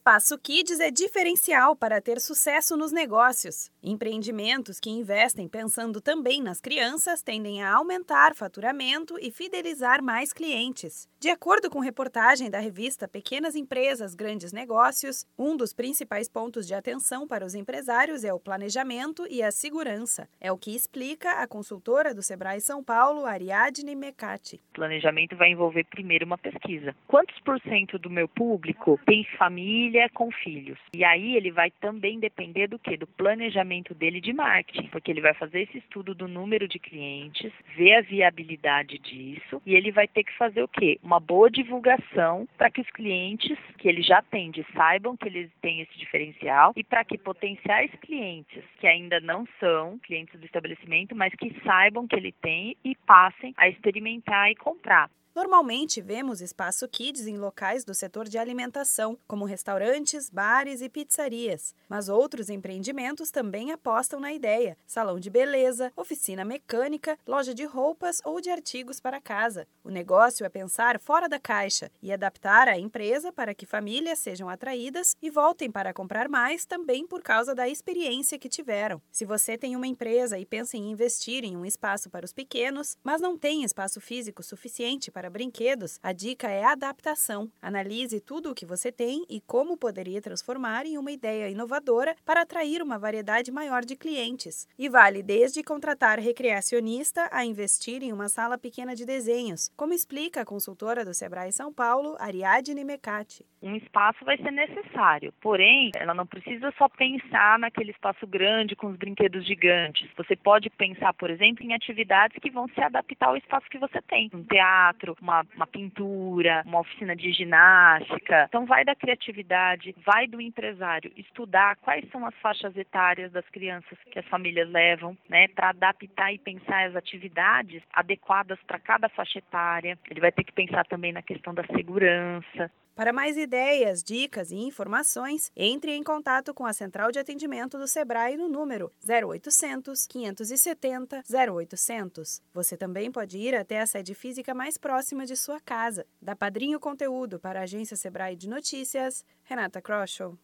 Espaço Kids é diferencial para ter sucesso nos negócios. Empreendimentos que investem pensando também nas crianças tendem a aumentar faturamento e fidelizar mais clientes. De acordo com reportagem da revista Pequenas Empresas, Grandes Negócios, um dos principais pontos de atenção para os empresários é o planejamento e a segurança. É o que explica a consultora do Sebrae São Paulo, Ariadne Mecati. Planejamento vai envolver primeiro uma pesquisa. Quantos por cento do meu público tem família? Família com filhos. E aí ele vai também depender do que? Do planejamento dele de marketing, porque ele vai fazer esse estudo do número de clientes, ver a viabilidade disso e ele vai ter que fazer o quê? Uma boa divulgação para que os clientes que ele já atende saibam que eles têm esse diferencial e para que potenciais clientes que ainda não são clientes do estabelecimento, mas que saibam que ele tem e passem a experimentar e comprar. Normalmente vemos espaço kids em locais do setor de alimentação, como restaurantes, bares e pizzarias, mas outros empreendimentos também apostam na ideia: salão de beleza, oficina mecânica, loja de roupas ou de artigos para casa. O negócio é pensar fora da caixa e adaptar a empresa para que famílias sejam atraídas e voltem para comprar mais também por causa da experiência que tiveram. Se você tem uma empresa e pensa em investir em um espaço para os pequenos, mas não tem espaço físico suficiente para brinquedos, a dica é adaptação. Analise tudo o que você tem e como poderia transformar em uma ideia inovadora para atrair uma variedade maior de clientes. E vale desde contratar recreacionista a investir em uma sala pequena de desenhos, como explica a consultora do Sebrae São Paulo, Ariadne Mecati. Um espaço vai ser necessário, porém, ela não precisa só pensar naquele espaço grande com os brinquedos gigantes. Você pode pensar, por exemplo, em atividades que vão se adaptar ao espaço que você tem. Um teatro, uma, uma pintura, uma oficina de ginástica. Então, vai da criatividade, vai do empresário estudar quais são as faixas etárias das crianças que as famílias levam, né, para adaptar e pensar as atividades adequadas para cada faixa etária. Ele vai ter que pensar também na questão da segurança. Para mais ideias, dicas e informações, entre em contato com a Central de Atendimento do Sebrae no número 0800 570 0800. Você também pode ir até a sede física mais próxima de sua casa. Da Padrinho Conteúdo para a Agência Sebrae de Notícias, Renata Kroschel.